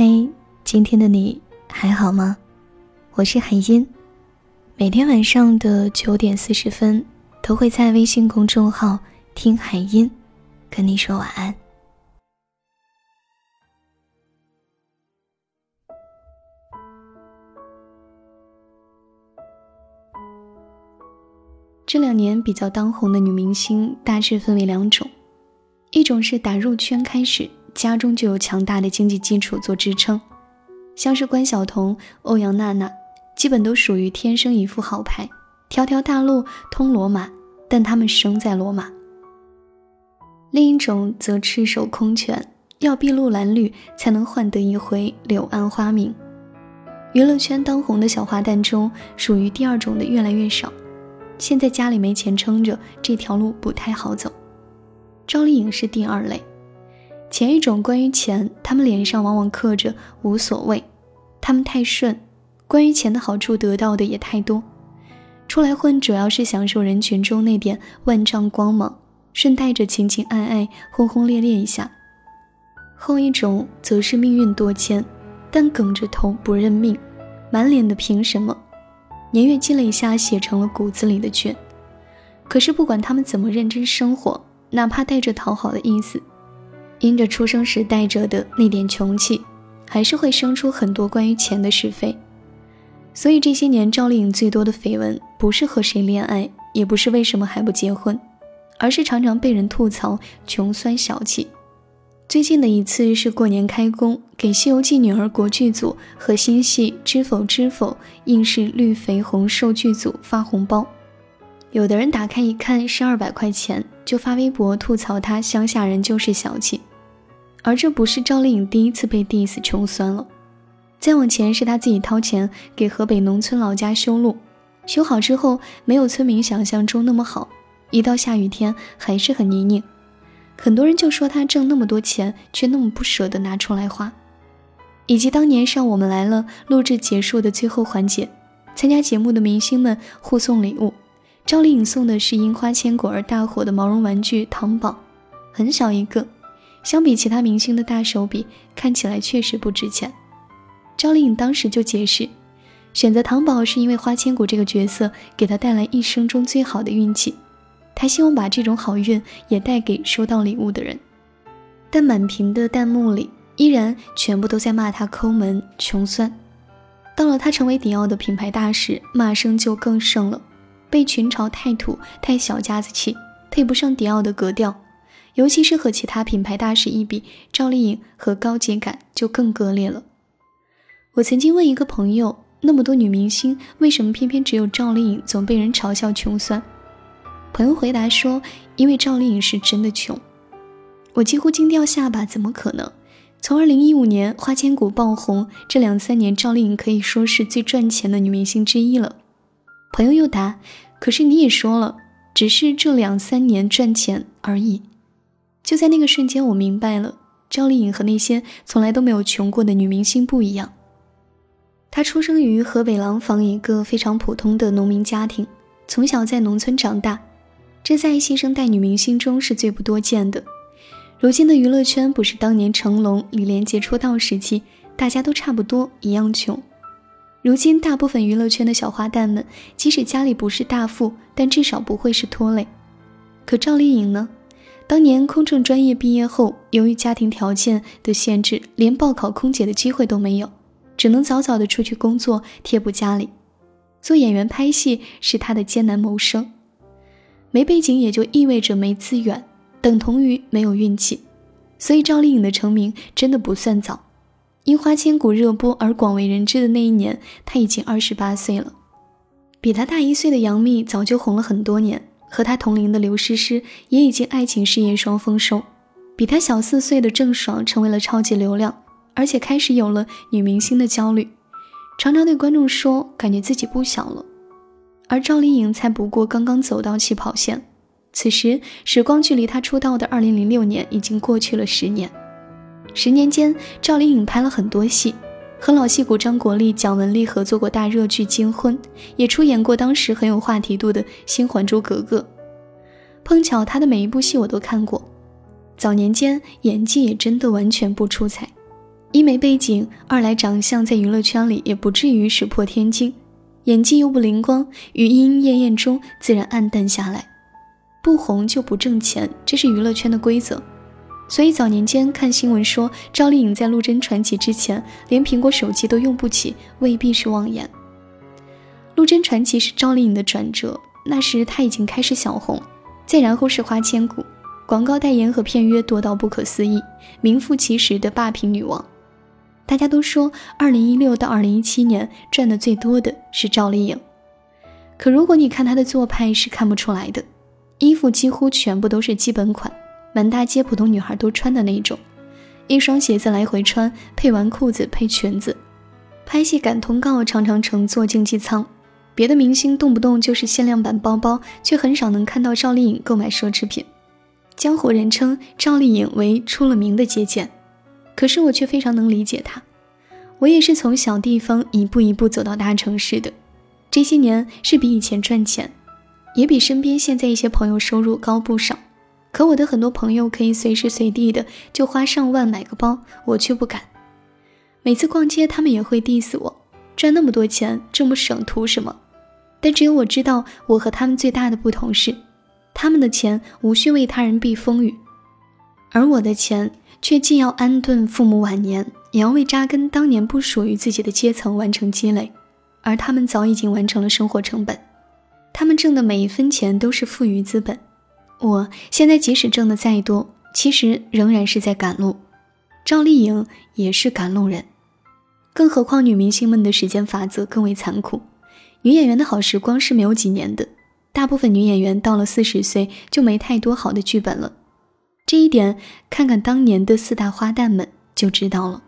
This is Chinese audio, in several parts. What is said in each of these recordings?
嘿，今天的你还好吗？我是海音，每天晚上的九点四十分都会在微信公众号“听海音”跟你说晚安。这两年比较当红的女明星大致分为两种，一种是打入圈开始。家中就有强大的经济基础做支撑，像是关晓彤、欧阳娜娜，基本都属于天生一副好牌，条条大路通罗马，但他们生在罗马。另一种则赤手空拳，要筚路蓝缕才能换得一回柳暗花明。娱乐圈当红的小花旦中，属于第二种的越来越少。现在家里没钱撑着，这条路不太好走。赵丽颖是第二类。前一种关于钱，他们脸上往往刻着无所谓，他们太顺，关于钱的好处得到的也太多，出来混主要是享受人群中那点万丈光芒，顺带着情情爱爱、轰轰烈烈一下。后一种则是命运多艰，但梗着头不认命，满脸的凭什么，年月积累下写成了骨子里的倔。可是不管他们怎么认真生活，哪怕带着讨好的意思。因着出生时带着的那点穷气，还是会生出很多关于钱的是非。所以这些年赵丽颖最多的绯闻，不是和谁恋爱，也不是为什么还不结婚，而是常常被人吐槽穷酸小气。最近的一次是过年开工，给《西游记》女儿国剧组和新戏《知否知否》应试绿肥红瘦剧组发红包，有的人打开一看是二百块钱，就发微博吐槽他乡下人就是小气。而这不是赵丽颖第一次被 diss 穷酸了，再往前是她自己掏钱给河北农村老家修路，修好之后没有村民想象中那么好，一到下雨天还是很泥泞，很多人就说她挣那么多钱却那么不舍得拿出来花，以及当年上我们来了录制结束的最后环节，参加节目的明星们互送礼物，赵丽颖送的是因花千骨而大火的毛绒玩具糖宝，很小一个。相比其他明星的大手笔，看起来确实不值钱。赵丽颖当时就解释，选择糖宝是因为花千骨这个角色给她带来一生中最好的运气，她希望把这种好运也带给收到礼物的人。但满屏的弹幕里依然全部都在骂她抠门、穷酸。到了她成为迪奥的品牌大使，骂声就更盛了，被群嘲太土、太小家子气，配不上迪奥的格调。尤其是和其他品牌大使一比，赵丽颖和高洁感就更割裂了。我曾经问一个朋友，那么多女明星，为什么偏偏只有赵丽颖总被人嘲笑穷酸？朋友回答说，因为赵丽颖是真的穷。我几乎惊掉下巴，怎么可能？从二零一五年花千骨爆红这两三年，赵丽颖可以说是最赚钱的女明星之一了。朋友又答，可是你也说了，只是这两三年赚钱而已。就在那个瞬间，我明白了，赵丽颖和那些从来都没有穷过的女明星不一样。她出生于河北廊坊一个非常普通的农民家庭，从小在农村长大，这在新生代女明星中是最不多见的。如今的娱乐圈不是当年成龙、李连杰出道时期，大家都差不多一样穷。如今大部分娱乐圈的小花旦们，即使家里不是大富，但至少不会是拖累。可赵丽颖呢？当年空乘专业毕业后，由于家庭条件的限制，连报考空姐的机会都没有，只能早早的出去工作贴补家里。做演员拍戏是她的艰难谋生，没背景也就意味着没资源，等同于没有运气。所以赵丽颖的成名真的不算早，因《花千骨》热播而广为人知的那一年，她已经二十八岁了。比她大一岁的杨幂早就红了很多年。和他同龄的刘诗诗也已经爱情事业双丰收，比他小四岁的郑爽成为了超级流量，而且开始有了女明星的焦虑，常常对观众说感觉自己不小了。而赵丽颖才不过刚刚走到起跑线，此时时光距离她出道的二零零六年已经过去了十年，十年间赵丽颖拍了很多戏。和老戏骨张国立、蒋雯丽合作过大热剧《金婚》，也出演过当时很有话题度的新《还珠格格》。碰巧她的每一部戏我都看过，早年间演技也真的完全不出彩。一没背景，二来长相在娱乐圈里也不至于石破天惊，演技又不灵光，于莺莺燕燕中自然暗淡下来。不红就不挣钱，这是娱乐圈的规则。所以早年间看新闻说赵丽颖在《陆贞传奇》之前连苹果手机都用不起，未必是妄言。《陆贞传奇》是赵丽颖的转折，那时她已经开始小红，再然后是《花千骨》，广告代言和片约多到不可思议，名副其实的霸屏女王。大家都说，2016到2017年赚的最多的是赵丽颖，可如果你看她的做派是看不出来的，衣服几乎全部都是基本款。满大街普通女孩都穿的那种，一双鞋子来回穿，配完裤子配裙子。拍戏赶通告常常乘坐经济舱，别的明星动不动就是限量版包包，却很少能看到赵丽颖购买奢侈品。江湖人称赵丽颖为出了名的节俭，可是我却非常能理解她。我也是从小地方一步一步走到大城市的，这些年是比以前赚钱，也比身边现在一些朋友收入高不少。可我的很多朋友可以随时随地的就花上万买个包，我却不敢。每次逛街，他们也会 diss 我，赚那么多钱这么省图什么？但只有我知道，我和他们最大的不同是，他们的钱无需为他人避风雨，而我的钱却既要安顿父母晚年，也要为扎根当年不属于自己的阶层完成积累，而他们早已经完成了生活成本，他们挣的每一分钱都是富余资本。我现在即使挣的再多，其实仍然是在赶路。赵丽颖也是赶路人，更何况女明星们的时间法则更为残酷。女演员的好时光是没有几年的，大部分女演员到了四十岁就没太多好的剧本了。这一点，看看当年的四大花旦们就知道了。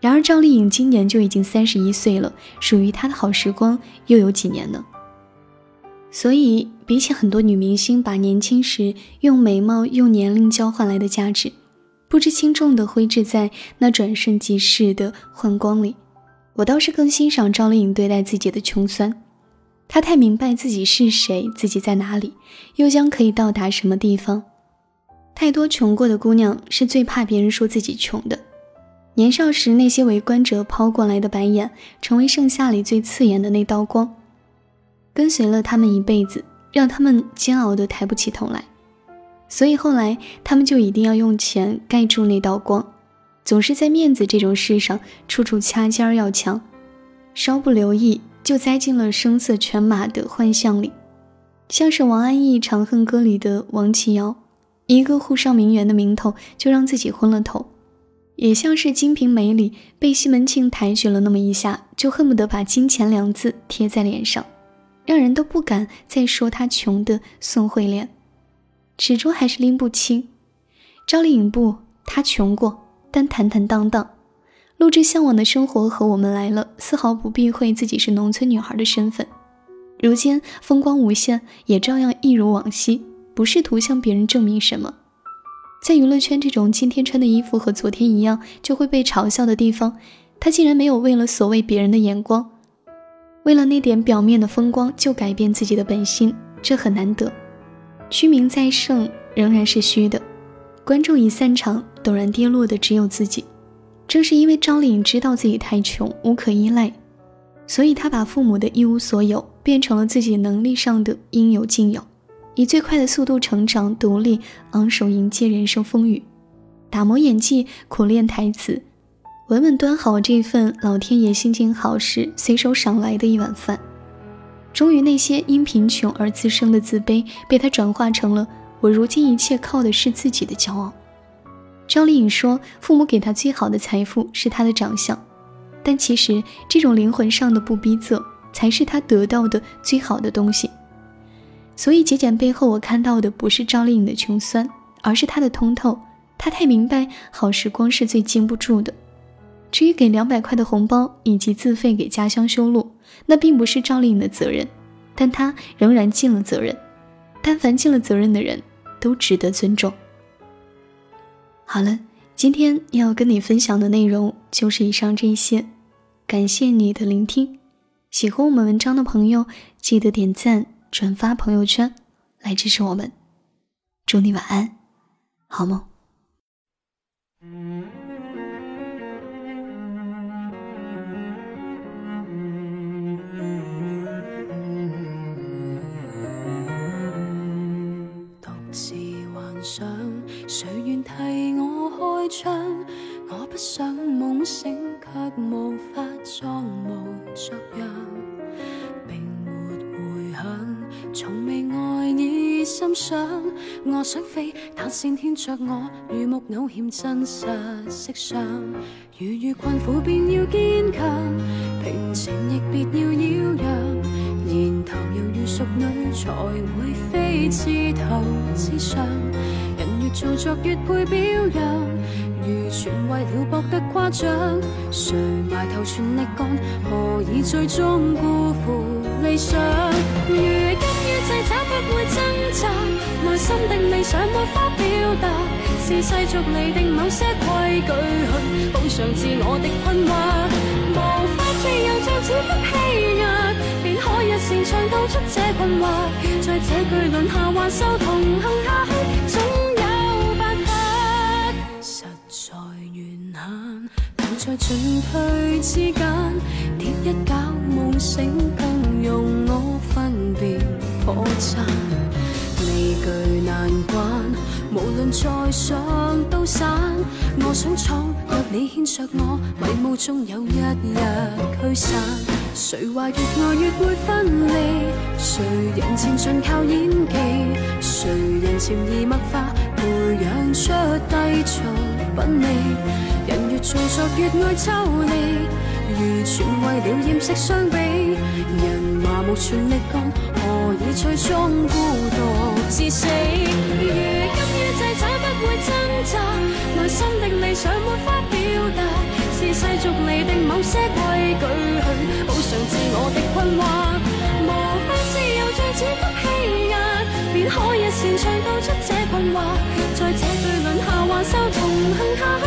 然而赵丽颖今年就已经三十一岁了，属于她的好时光又有几年呢？所以，比起很多女明星把年轻时用美貌、用年龄交换来的价值，不知轻重的挥之在那转瞬即逝的幻光里，我倒是更欣赏赵丽颖对待自己的穷酸。她太明白自己是谁，自己在哪里，又将可以到达什么地方。太多穷过的姑娘是最怕别人说自己穷的。年少时那些围观者抛过来的白眼，成为盛夏里最刺眼的那道光。跟随了他们一辈子，让他们煎熬的抬不起头来，所以后来他们就一定要用钱盖住那道光，总是在面子这种事上处处掐尖儿要强，稍不留意就栽进了声色犬马的幻象里，像是王安忆《长恨歌》里的王琦瑶，一个沪上名媛的名头就让自己昏了头，也像是《金瓶梅》里被西门庆抬举了那么一下，就恨不得把金钱两字贴在脸上。让人都不敢再说她穷的宋慧莲，始终还是拎不清。赵丽颖不，她穷过，但坦坦荡荡。陆之向往的生活和我们来了，丝毫不避讳自己是农村女孩的身份。如今风光无限，也照样一如往昔，不试图向别人证明什么。在娱乐圈这种今天穿的衣服和昨天一样就会被嘲笑的地方，她竟然没有为了所谓别人的眼光。为了那点表面的风光就改变自己的本心，这很难得。虚名再盛仍然是虚的，观众一散场，陡然跌落的只有自己。正是因为赵丽颖知道自己太穷，无可依赖，所以她把父母的一无所有变成了自己能力上的应有尽有，以最快的速度成长、独立、昂首迎接人生风雨，打磨演技，苦练台词。稳稳端好这份老天爷心情好时随手赏来的一碗饭，终于那些因贫穷而滋生的自卑，被他转化成了我如今一切靠的是自己的骄傲。赵丽颖说，父母给她最好的财富是她的长相，但其实这种灵魂上的不逼仄，才是她得到的最好的东西。所以节俭背后，我看到的不是赵丽颖的穷酸，而是她的通透。她太明白，好时光是最经不住的。至于给两百块的红包以及自费给家乡修路，那并不是赵丽颖的责任，但她仍然尽了责任。但凡尽了责任的人，都值得尊重。好了，今天要跟你分享的内容就是以上这些，感谢你的聆听。喜欢我们文章的朋友，记得点赞、转发朋友圈，来支持我们。祝你晚安，好梦。谁愿替我开窗？我不想梦醒，却无法装模作样，并没回响，从未爱意心想。我想飞，但线牵着我，如木偶欠真实色相。如遇困苦，便要坚强，平静亦别要擾攘。然头犹如淑女，才会飞枝头之上。越做作，越配表扬。如全为了博得夸奖，谁埋头全力干，何以最终辜负理想？如今于制找不会挣扎，内心的理想没法表达，是世俗厘定某些规矩去补偿自我的困惑，无法自由就只得欺压，便可一线唱道出这困惑，在这巨轮下还受同行下去，在进退之间，跌一跤梦醒，更容我分辨破绽。离惧难关，无论再想都散。我想闯，若你牵着我，迷雾中有一日驱散。谁话越爱越会分离？谁人前尽靠演技？谁人潜移默化培养出低俗品味？人越做作越爱抽离，如全为了掩饰伤悲。人麻木全力干，何以最终孤独至死？如今于制找不会挣扎，内心的理想没法表达，是世俗厘定某些规矩去补偿自我的困惑。无法自由再只得欺压，便可一线唱道出这困惑，恨他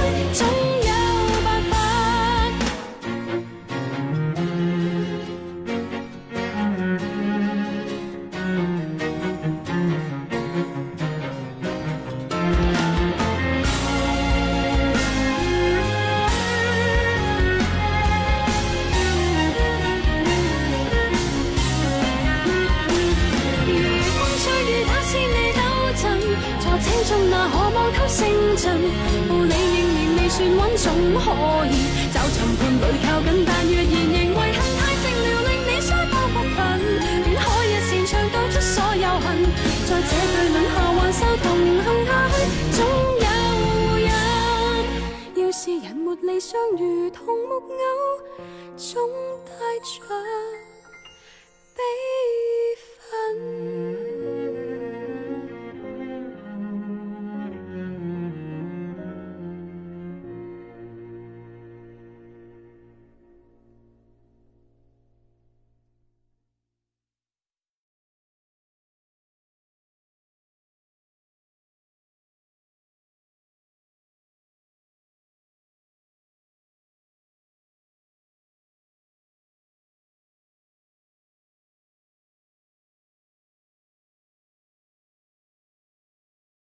理想如同木偶总带着悲愤